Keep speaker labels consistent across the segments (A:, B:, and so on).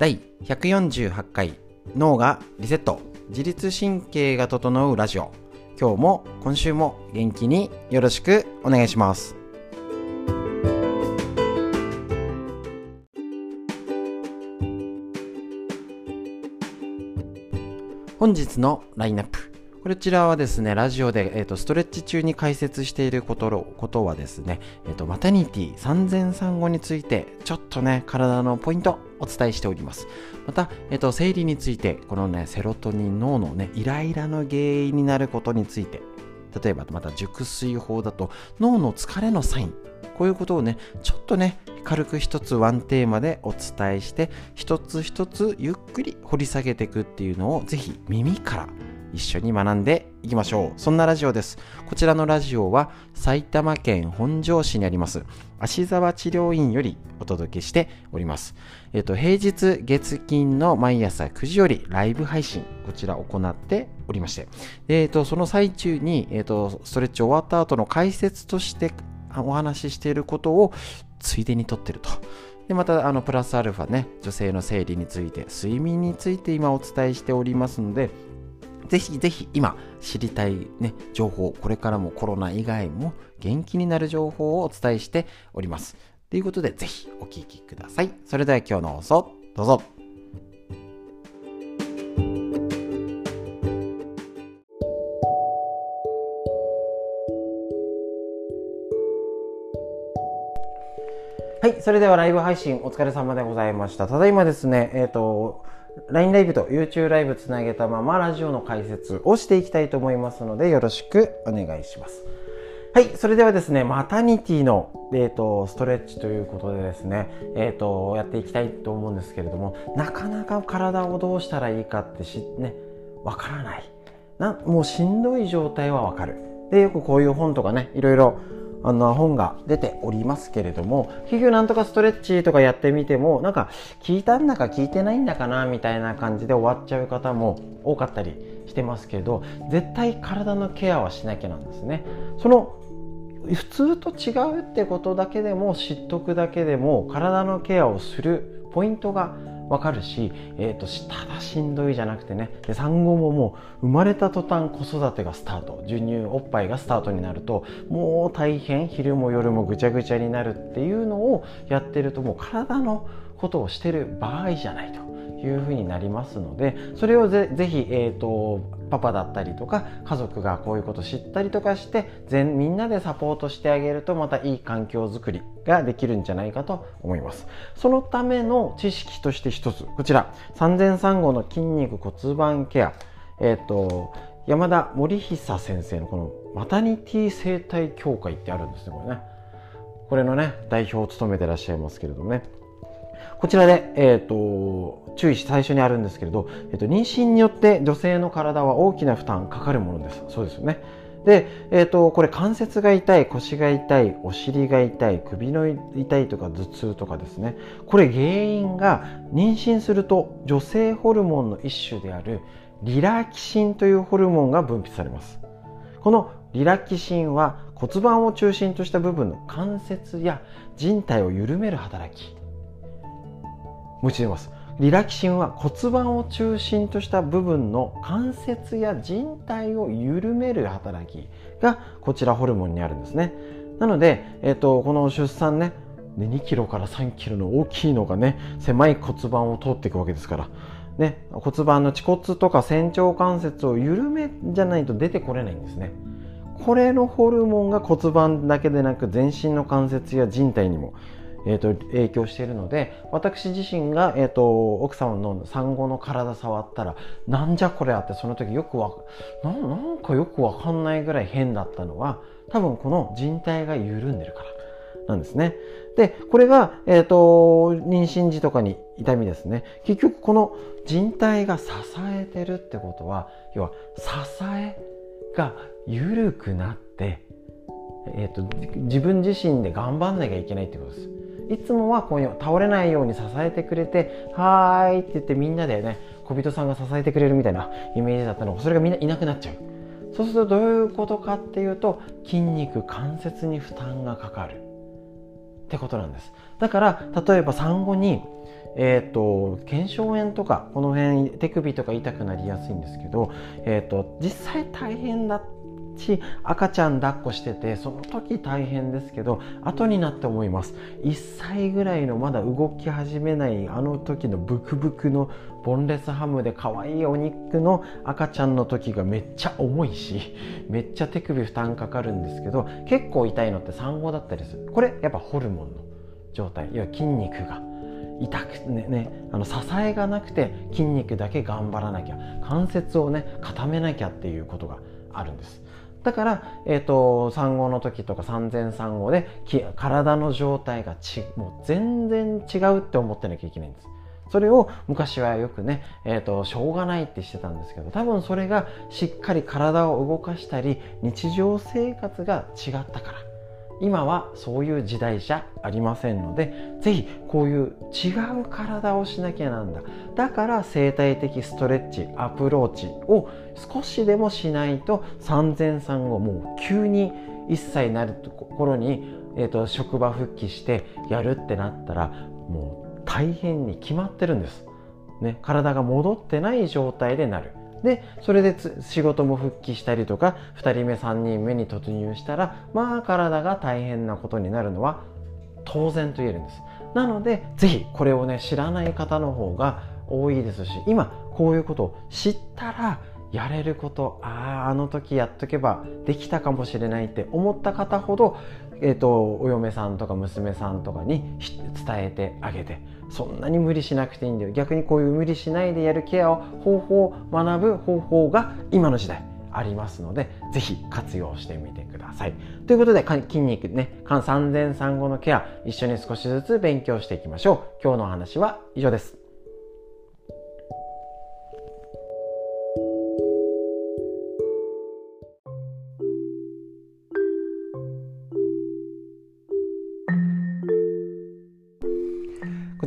A: 第148回脳がリセット自律神経が整うラジオ。今日も今週も元気によろしくお願いします。本日のラインナップ。こちらはですね、ラジオで、えーと、ストレッチ中に解説していることことはですね、えーと、マタニティ産前産後について、ちょっとね、体のポイントお伝えしております。また、えーと、生理について、このね、セロトニン、脳のね、イライラの原因になることについて、例えばまた熟睡法だと脳の疲れのサインこういうことをねちょっとね軽く一つワンテーマでお伝えして一つ一つゆっくり掘り下げていくっていうのをぜひ耳から一緒に学んでいきましょう。そんなラジオです。こちらのラジオは埼玉県本庄市にあります芦沢治療院よりお届けしております。えっ、と、平日月金の毎朝9時よりライブ配信、こちら行っておりまして、えっ、と、その最中に、えっ、と、ストレッチ終わった後の解説としてお話ししていることをついでに撮ってると。でまたあのプラスアルファね女性の生理について睡眠について今お伝えしておりますのでぜひぜひ今知りたい、ね、情報、これからもコロナ以外も元気になる情報をお伝えしております。ということで、ぜひお聴きください。それでは今日の放送、どうぞ。はい、それではライブ配信お疲れ様でございました。ただいまですね、えっ、ー、と、LINE ライブと YouTube ライブつなげたままラジオの解説をしていきたいと思いますのでよろしくお願いします。はい、それではですね、マタニティの、えーと、ストレッチということでですね、えーと、やっていきたいと思うんですけれども、なかなか体をどうしたらいいかってし、ね、わからないな。もうしんどい状態はわかる。で、よくこういう本とかね、いろいろあの本が出ておりますけれども結局なんとかストレッチとかやってみてもなんか聞いたんだか聞いてないんだかなみたいな感じで終わっちゃう方も多かったりしてますけど絶対体のケアはしなきゃなんですね。その普通と違うってことだけでも知っとくだけでも体のケアをするポイントがわかるし、えーと、ただしんどいじゃなくてね。で産後ももう生まれた途端子育てがスタート。授乳おっぱいがスタートになるともう大変昼も夜もぐちゃぐちゃになるっていうのをやってるともう体のことをしてる場合じゃないと。いうふうになりますのでそれをぜぜひ、えーとパパだったりとか家族がこういうこと知ったりとかして全みんなでサポートしてあげるとまたいい環境づくりができるんじゃないかと思います。そのための知識として一つこちら産前産後の筋肉骨盤ケア。えっ、ー、と山田森久先生のこのマタニティ生態協会ってあるんですねこれね。これのね代表を務めてらっしゃいますけれどもね。こちらで、えっ、ー、と、注意し最初にあるんですけれど、えっ、ー、と、妊娠によって女性の体は大きな負担かかるものです。そうですよね。で、えっ、ー、と、これ関節が痛い、腰が痛い、お尻が痛い、首の痛いとか頭痛とかですね。これ原因が妊娠すると女性ホルモンの一種であるリラキシンというホルモンが分泌されます。このリラキシンは骨盤を中心とした部分の関節や人体を緩める働きもう一度言います。リラキシンは骨盤を中心とした部分の関節や人体を緩める働きがこちらホルモンにあるんですね。なので、えーと、この出産ね2キロから3キロの大きいのがね狭い骨盤を通っていくわけですから。ね、骨盤の恥骨とか仙腸関節を緩めじゃないと出てこれないんですね。これのホルモンが骨盤だけでなく全身の関節や人体にもえーと、影響しているので私自身が、えーと、奥様の産後の体触ったらなんじゃこれあってその時よくわななんかよくわかんないぐらい変だったのは多分この人体が緩んでるからなんですね。でこれが、えーと、妊娠時とかに痛みですね結局この人体が支えてるってことは要は支えが緩くなって、えーと自分自身で頑張んなきゃいけないってことです。いつもはこういう倒れないように支えてくれて「はーい」って言ってみんなでね小人さんが支えてくれるみたいなイメージだったの。がそれがみんないなくなっちゃう。そうするとどういうことかっていうと筋肉関節に負担がかかる。ってことなんです。だから例えば産後にえーと、腱鞘炎とかこの辺手首とか痛くなりやすいんですけど、えーと、実際大変だし赤ちゃん抱っこしててその時大変ですけど後になって思います。1歳ぐらいのまだ動き始めないあの時のブクブクのボンレスハムで可愛いお肉の赤ちゃんの時がめっちゃ重いしめっちゃ手首負担かかるんですけど結構痛いのって産後だったりする。これやっぱホルモンの状態要は筋肉が。痛くねねあの支えがなくて筋肉だけ頑張らなきゃ関節をね固めなきゃっていうことがあるんです。だから、えーと、産後の時とか産前産後で体の状態がちもう全然違うって思ってなきゃいけないんです。それを昔はよくね、えーとしょうがないってしてたんですけど多分それがしっかり体を動かしたり日常生活が違ったから。今はそういう時代じゃありませんので是非こういう違う体をしなきゃなんだだから生態的ストレッチアプローチを少しでもしないと産前産後もう急に1歳になる頃に、えーと、職場復帰してやるってなったらもう大変に決まってるんです。ね、体が戻ってない状態でなる。でそれで仕事も復帰したりとか2人目3人目に突入したらまあ体が大変なことになるのは当然と言えるんです。なので是非これをね知らない方の方が多いですし今こういうことを知ったらやれることあああの時やっとけばできたかもしれないって思った方ほどえーと、お嫁さんとか娘さんとかに伝えてあげて。そんなに無理しなくていいんだよ。逆にこういう無理しないでやるケアを方法を学ぶ方法が今の時代ありますのでぜひ活用してみてください。ということで筋肉ね産前産後のケア一緒に少しずつ勉強していきましょう。今日のお話は以上です。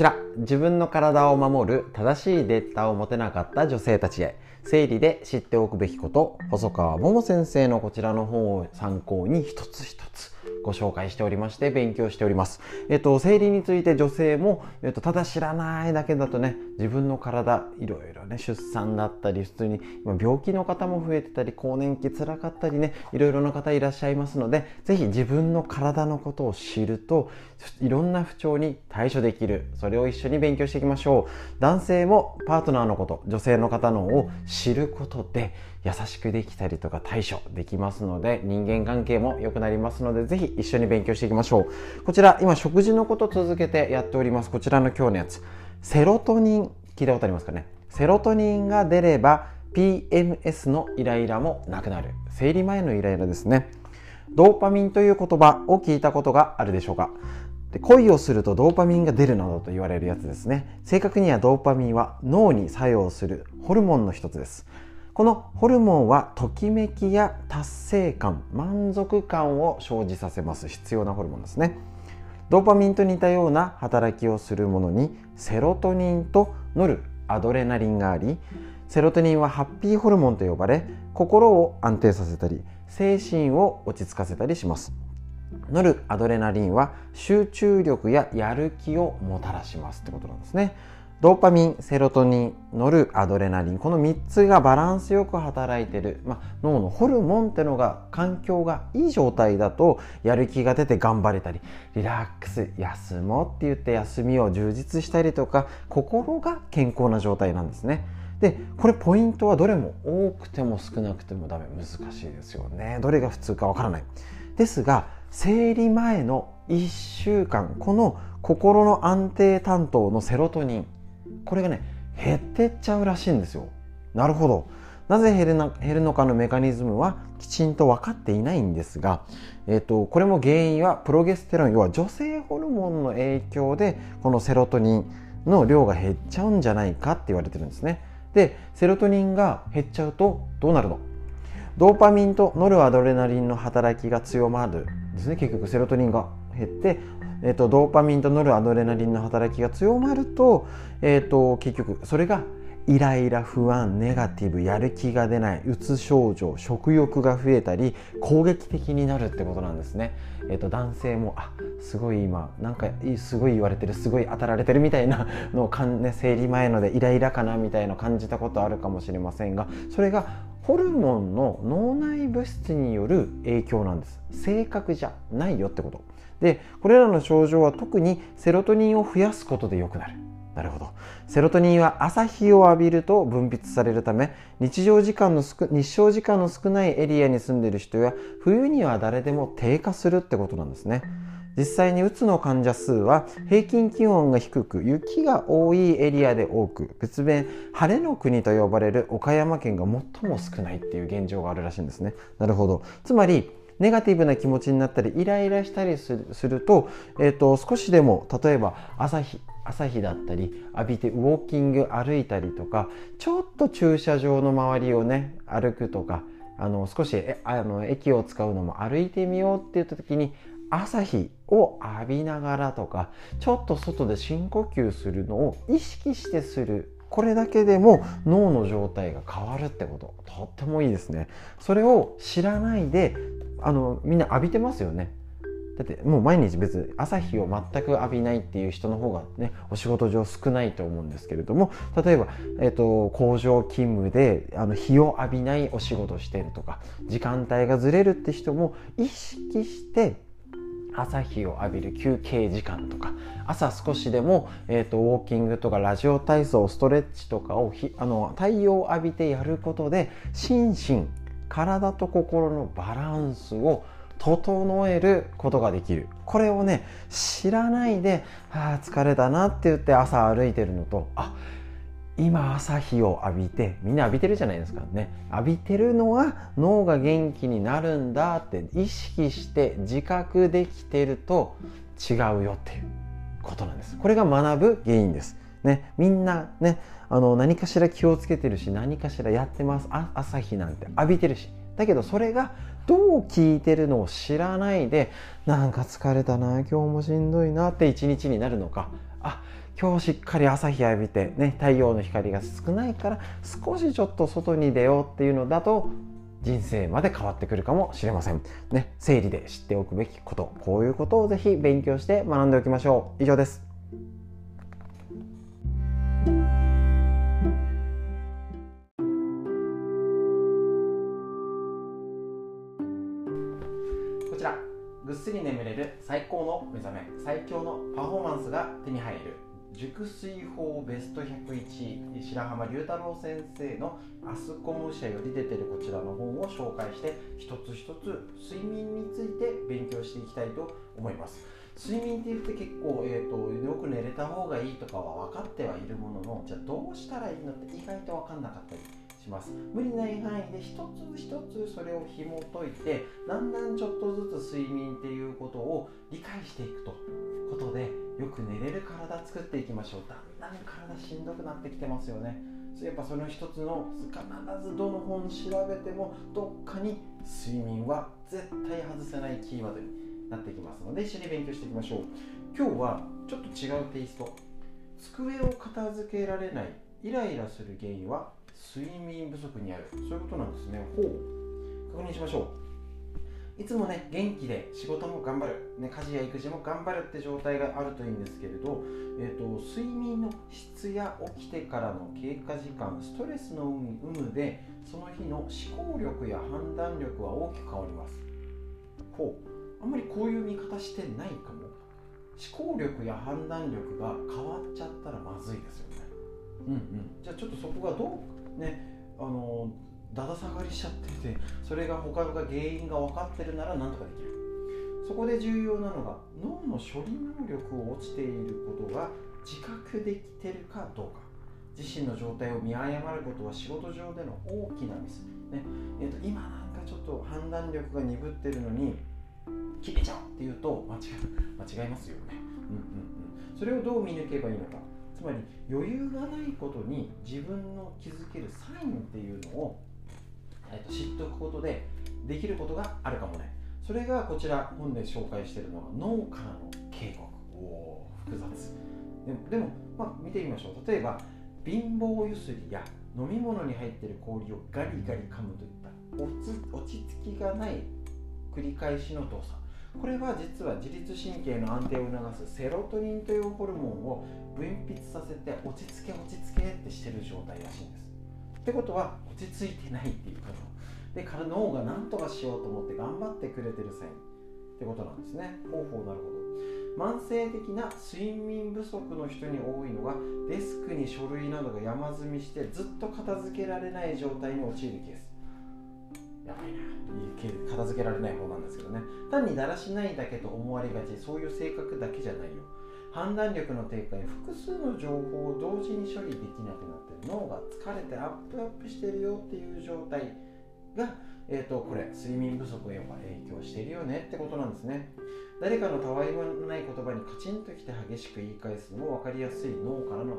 A: ちら、自分の体を守る正しいデータを持てなかった女性たちへ、生理で知っておくべきこと、細川桃先生のこちらの本を参考に一つ一つ。ご紹介しておりまして勉強しております。えっと、生理について女性も、えっと、ただ知らないだけだとね、自分の体、いろいろね、出産だったり、普通に今病気の方も増えてたり、更年期辛かったりね、いろいろな方いらっしゃいますので、ぜひ自分の体のことを知ると、いろんな不調に対処できる。それを一緒に勉強していきましょう。男性もパートナーのこと、女性の方のを知ることで、優しくできたりとか対処できますので人間関係も良くなりますのでぜひ一緒に勉強していきましょうこちら今食事のこと続けてやっておりますこちらの今日のやつセロトニン聞いたことありますかね？セロトニンが出れば PMS のイライラもなくなる。生理前のイライラですね。ドーパミンという言葉を聞いたことがあるでしょうか？で恋をするとドーパミンが出るなどと言われるやつですね。正確にはドーパミンは脳に作用するホルモンの一つです。このホルモンはときめきや達成感満足感を生じさせます。必要なホルモンですね。ドーパミンと似たような働きをするものにセロトニンとノルアドレナリンがありセロトニンはハッピーホルモンと呼ばれ心を安定させたり精神を落ち着かせたりします。ノルアドレナリンは集中力ややる気をもたらしますってことなんですね。ドーパミン、セロトニン、ノルアドレナリン、この3つがバランスよく働いてる、まあ、脳のホルモンってのが環境がいい状態だとやる気が出て頑張れたり、リラックス、休もうって言って休みを充実したりとか、心が健康な状態なんですね。で、これポイントはどれも多くても少なくてもダメ、難しいですよね。どれが普通かわからない。ですが、生理前の1週間、この心の安定担当のセロトニン、これがね減ってっちゃうらしいんですよ。なるほど。なぜ減るな減るのかのメカニズムはきちんと分かっていないんですが、えーと、これも原因はプロゲステロン要は女性ホルモンの影響でこのセロトニンの量が減っちゃうんじゃないかって言われてるんですね。でセロトニンが減っちゃうとどうなるの？ドーパミンとノルアドレナリンの働きが強まるですね。結局セロトニンが減ってえーと、ドーパミンとノルアドレナリンの働きが強まると,、えーと、結局それがイライラ不安ネガティブやる気が出ないうつ症状食欲が増えたり攻撃的になるってことなんですね、えーと、男性もあすごい今なんかすごい言われてるすごい当たられてるみたいなのをかん、ね、生理前のでイライラかなみたいな感じたことあるかもしれませんがそれがホルモンの脳内物質による影響なんです。性格じゃないよってこと。でこれらの症状は特にセロトニンを増やすことで良くなる。なるほど。セロトニンは朝日を浴びると分泌されるため日常時間の日照時間の少ないエリアに住んでいる人や冬には誰でも低下するってことなんですね。実際にうつの患者数は平均気温が低く雪が多いエリアで多く別名晴れの国と呼ばれる岡山県が最も少ないっていう現状があるらしいんですね。なるほど。つまりネガティブな気持ちになったりイライラしたりすると,、えーと、少しでも例えば朝日朝日だったり浴びてウォーキング歩いたりとかちょっと駐車場の周りをね歩くとかあの少しあの駅を使うのも歩いてみようって言った時に朝日を浴びながらとかちょっと外で深呼吸するのを意識してする。これだけでも脳の状態が変わるってこと。とってもいいですね。それを知らないであのみんな浴びてますよね。だってもう毎日別に朝日を全く浴びないっていう人の方がねお仕事上少ないと思うんですけれども例えば、えーと、工場勤務であの日を浴びないお仕事してるとか時間帯がずれるって人も意識して朝日を浴びる休憩時間とか朝少しでも、えーと、ウォーキングとかラジオ体操ストレッチとかをあの太陽を浴びてやることで心身体と心のバランスを整えることができる。これをね知らないで「ああ疲れたな」って言って朝歩いてるのとあ今朝日を浴びてみんな浴びてるじゃないですかね。浴びてるのは脳が元気になるんだって意識して自覚できてると違うよっていうことなんです。これが学ぶ原因です。ねみんなねあの何かしら気をつけてるし何かしらやってます朝日なんて浴びてるしだけどそれがどう聞いてるのを知らないでなんか疲れたな今日もしんどいなって一日になるのかあ今日しっかり朝日浴びて、ね、太陽の光が少ないから少しちょっと外に出ようっていうのだと人生まで変わってくるかもしれません。ね、整理で知っておくべきこと、こういうことをぜひ勉強して学んでおきましょう。以上です。熟睡法ベスト101白浜龍太郎先生のアスコム社より出てるこちらの本を紹介して一つ一つ睡眠について勉強していきたいと思います。睡眠って言って結構、えーと、よく寝れた方がいいとかは分かってはいるもののじゃあどうしたらいいのって意外と分かんなかったりします。無理ない範囲で一つ一つそれを紐解いてだんだんちょっとずつ睡眠っていうことを理解していくということでよく寝れる体作っていきましょう。だんだん体しんどくなってきてますよね。やっぱその一つの必ずどの本調べてもどっかに睡眠は絶対外せないキーワードになってきますので一緒に勉強していきましょう。今日はちょっと違うテイスト。机を片付けられないイライラする原因は睡眠不足にある。そういうことなんですね。ほう。確認しましょう。いつもね元気で仕事も頑張る、ね、家事や育児も頑張るって状態があるといいんですけれど、えーと、睡眠の質や起きてからの経過時間ストレスの有無でその日の思考力や判断力は大きく変わります。ほうあんまりこういう見方してないかも。思考力や判断力が変わっちゃったらまずいですよね。うんうん。じゃあちょっとそこがどうねあのーだだ下がりしちゃっててそれが他の原因が分かってるなら何とかできる。そこで重要なのが脳の処理能力を落ちていることが自覚できてるかどうか。自身の状態を見誤ることは仕事上での大きなミス、ね。えーと、今なんかちょっと判断力が鈍ってるのに決めちゃうっていうと間違間違いますよね、うんうんうん、それをどう見抜けばいいのか。つまり余裕がないことに自分の気づけるサインっていうのをえー、と知っておくことでできることがあるかもね。それがこちら本で紹介しているのが脳からの警告。お複雑。でもでも、まあ、見てみましょう。例えば貧乏ゆすりや飲み物に入っている氷をガリガリ噛むといった落ち着きがない繰り返しの動作。これは実は自律神経の安定を促すセロトニンというホルモンを分泌させて落ち着け落ち着けってしてる状態らしいんです。ってことは落ち着いてないっていうこと。でから脳が何とかしようと思って頑張ってくれてるサインってことなんですね。ほうほうなるほど。慢性的な睡眠不足の人に多いのがデスクに書類などが山積みしてずっと片付けられない状態に陥るケース。やばいな。片付けられない方なんですけどね。単にだらしないだけと思われがち。そういう性格だけじゃないよ。判断力の低下に複数の情報を同時に処理できなくなって脳が疲れてアップアップしてるよっていう状態が、えーと、これ睡眠不足へは影響してるよねってことなんですね。誰かのたわいもない言葉にカチンときて激しく言い返すのも分かりやすい脳からの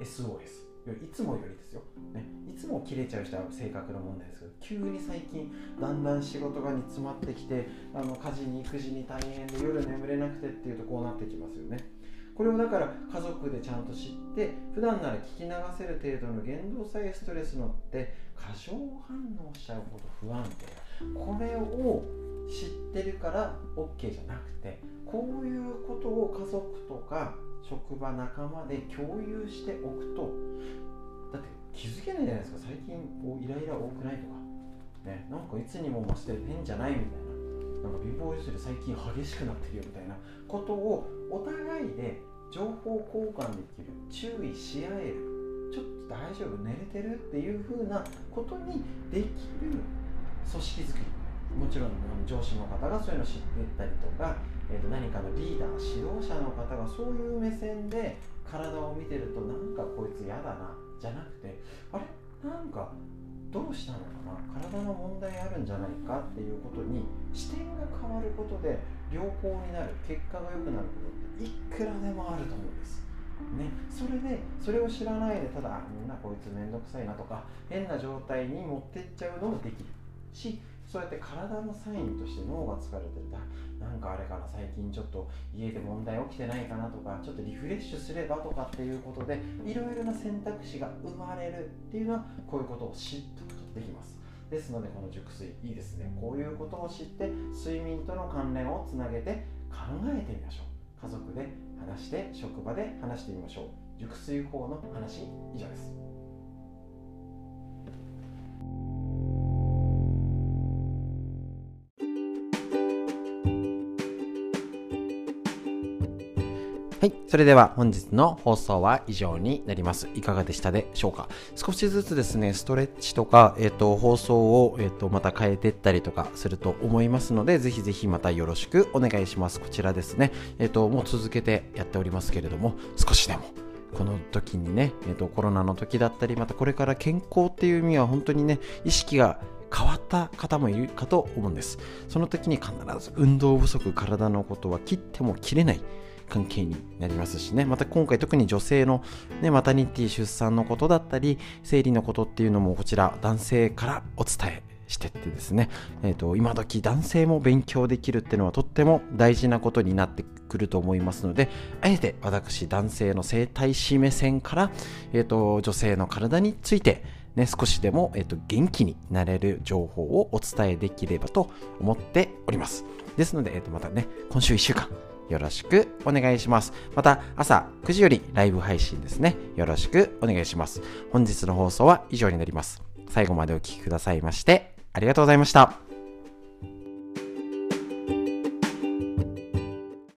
A: SOS いつもよりですよ、ね、いつも切れちゃう人は性格の問題ですけど急に最近だんだん仕事が煮詰まってきてあの家事に育児に大変で夜眠れなくてっていうとこうなってきますよね。これをだから家族でちゃんと知って普段なら聞き流せる程度の言動さえストレス乗って過剰反応しちゃうほど不安定。これを知ってるから OK じゃなくてこういうことを家族とか職場仲間で共有しておくとだって気づけないじゃないですか。最近イライラ多くないとか。ねなんかいつにも増して変じゃないみたいな。なんか貧乏ゆすり最近激しくなってるよみたいな。ことをお互いで情報交換できる注意し合える。ちょっと大丈夫？寝れてる？っていうふうなことにできる組織づくり。もちろん上司の方がそういうのを知ってったりとかえー、と何かのリーダー指導者の方がそういう目線で体を見てるとなんかこいつ嫌だなじゃなくてあれ？なんかどうしたのかな？体の問題あるんじゃないかっていうことに視点が変わることで良好になる結果が良くなることっていくらでもあると思うんです。ね、それでそれを知らないでただみんなこいつ面倒くさいなとか変な状態に持ってっちゃうのもできる。しそうやって体のサインとして脳が疲れてる。なんかあれかな最近ちょっと家で問題起きてないかなとかちょっとリフレッシュすればとかっていうことでいろいろな選択肢が生まれるっていうのはこういうことを知っておくとできます。ですのでこの熟睡いいですね。こういうことを知って睡眠との関連をつなげて考えてみましょう。家族で話して職場で話してみましょう。熟睡法の話以上です。それでは本日の放送は以上になります。いかがでしたでしょうか？少しずつですね、ストレッチとか、えっ、ー、と、放送を、えっ、ー、と、また変えていったりとかすると思いますので、ぜひぜひまたよろしくお願いします。こちらですね、えっ、ー、と、もう続けてやっておりますけれども、少しでもこの時にね、えーと、コロナの時だったりまたこれから健康っていう意味は本当にね意識が変わった方もいるかと思うんです。その時に必ず運動不足体のことは切っても切れない。関係になりますしねまた今回特に女性の、ね、マタニティ出産のことだったり生理のことっていうのもこちら男性からお伝えしてってですね、えーと、今時男性も勉強できるっていうのはとっても大事なことになってくると思いますのであえて私男性の生態師目線から、えーと、女性の体についてね、少しでも、えーと元気になれる情報をお伝えできればと思っております。ですので、えー、とまたね、今週1週間よろしくお願いします。また朝9時よりライブ配信ですね。よろしくお願いします。本日の放送は以上になります。最後までお聴きくださいましてありがとうございました。